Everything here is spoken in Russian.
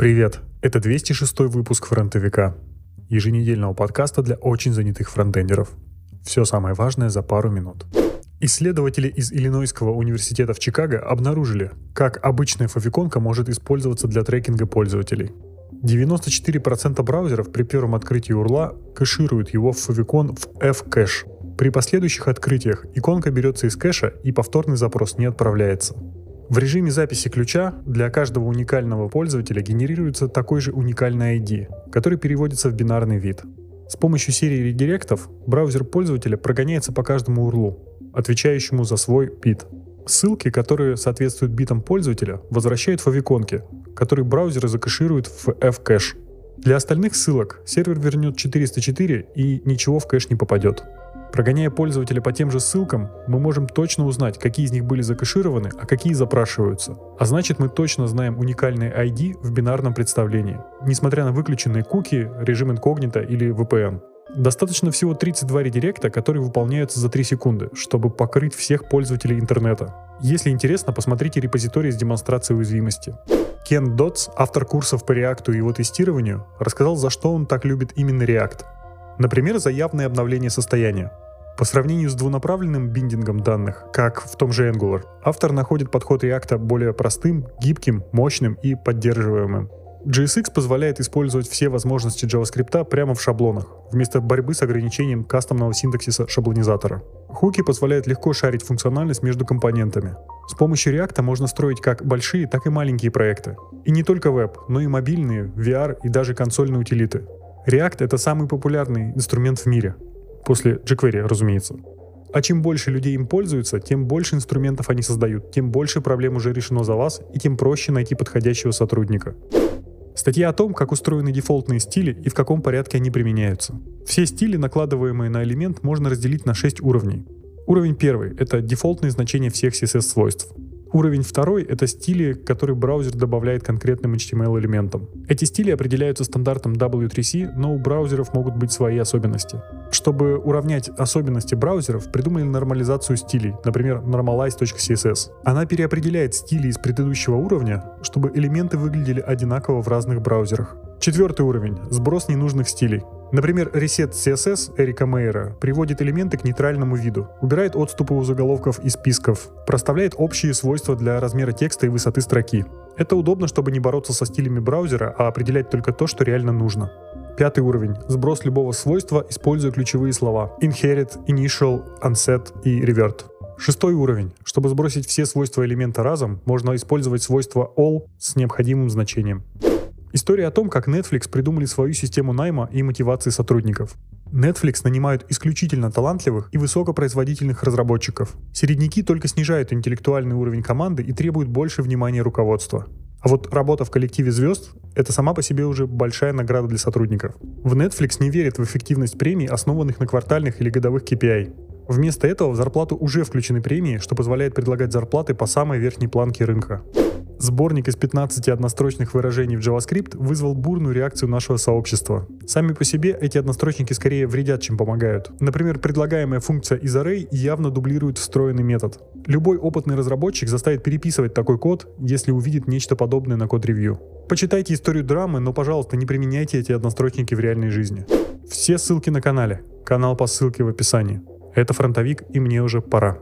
Привет! Это 206 выпуск фронтовика, еженедельного подкаста для очень занятых фронтендеров. Все самое важное за пару минут. Исследователи из Иллинойского университета в Чикаго обнаружили, как обычная фавиконка может использоваться для трекинга пользователей. 94% браузеров при первом открытии урла кэшируют его в фавикон в F-кэш. При последующих открытиях иконка берется из кэша и повторный запрос не отправляется. В режиме записи ключа для каждого уникального пользователя генерируется такой же уникальный ID, который переводится в бинарный вид. С помощью серии редиректов браузер пользователя прогоняется по каждому урлу, отвечающему за свой бит. Ссылки, которые соответствуют битам пользователя, возвращают фавиконки, которые браузеры закэшируют в F-кэш. Для остальных ссылок сервер вернет 404 и ничего в кэш не попадет. Прогоняя пользователя по тем же ссылкам, мы можем точно узнать, какие из них были закэшированы, а какие запрашиваются. А значит, мы точно знаем уникальные ID в бинарном представлении, несмотря на выключенные куки, режим инкогнито или VPN. Достаточно всего 32 редиректа, которые выполняются за 3 секунды, чтобы покрыть всех пользователей интернета. Если интересно, посмотрите репозиторий с демонстрацией уязвимости. Кен Дотс, автор курсов по React и его тестированию, рассказал, за что он так любит именно React. Например, за явное обновление состояния. По сравнению с двунаправленным биндингом данных, как в том же Angular, автор находит подход React более простым, гибким, мощным и поддерживаемым. JSX позволяет использовать все возможности JavaScript прямо в шаблонах, вместо борьбы с ограничением кастомного синтаксиса шаблонизатора. Хуки позволяют легко шарить функциональность между компонентами. С помощью React можно строить как большие, так и маленькие проекты. И не только веб, но и мобильные, VR и даже консольные утилиты. React — это самый популярный инструмент в мире. После jQuery, разумеется. А чем больше людей им пользуются, тем больше инструментов они создают, тем больше проблем уже решено за вас, и тем проще найти подходящего сотрудника. Статья о том, как устроены дефолтные стили и в каком порядке они применяются. Все стили, накладываемые на элемент, можно разделить на 6 уровней. Уровень первый — это дефолтные значения всех CSS-свойств. Уровень второй — это стили, которые браузер добавляет конкретным HTML-элементам. Эти стили определяются стандартом W3C, но у браузеров могут быть свои особенности. Чтобы уравнять особенности браузеров, придумали нормализацию стилей, например, normalize.css. Она переопределяет стили из предыдущего уровня, чтобы элементы выглядели одинаково в разных браузерах. Четвертый уровень — сброс ненужных стилей. Например, Reset CSS Эрика Мейера приводит элементы к нейтральному виду, убирает отступы у заголовков и списков, проставляет общие свойства для размера текста и высоты строки. Это удобно, чтобы не бороться со стилями браузера, а определять только то, что реально нужно. Пятый уровень. Сброс любого свойства, используя ключевые слова inherit, initial, unset и revert. Шестой уровень. Чтобы сбросить все свойства элемента разом, можно использовать свойство all с необходимым значением. История о том, как Netflix придумали свою систему найма и мотивации сотрудников. Netflix нанимают исключительно талантливых и высокопроизводительных разработчиков. Середняки только снижают интеллектуальный уровень команды и требуют больше внимания руководства. А вот работа в коллективе звезд — это сама по себе уже большая награда для сотрудников. В Netflix не верят в эффективность премий, основанных на квартальных или годовых KPI. Вместо этого в зарплату уже включены премии, что позволяет предлагать зарплаты по самой верхней планке рынка. Сборник из 15 однострочных выражений в JavaScript вызвал бурную реакцию нашего сообщества. Сами по себе эти однострочники скорее вредят, чем помогают. Например, предлагаемая функция из array явно дублирует встроенный метод. Любой опытный разработчик заставит переписывать такой код, если увидит нечто подобное на код-ревью. Почитайте историю драмы, но, пожалуйста, не применяйте эти однострочники в реальной жизни. Все ссылки на канале. Канал по ссылке в описании. Это фронтовик, и мне уже пора.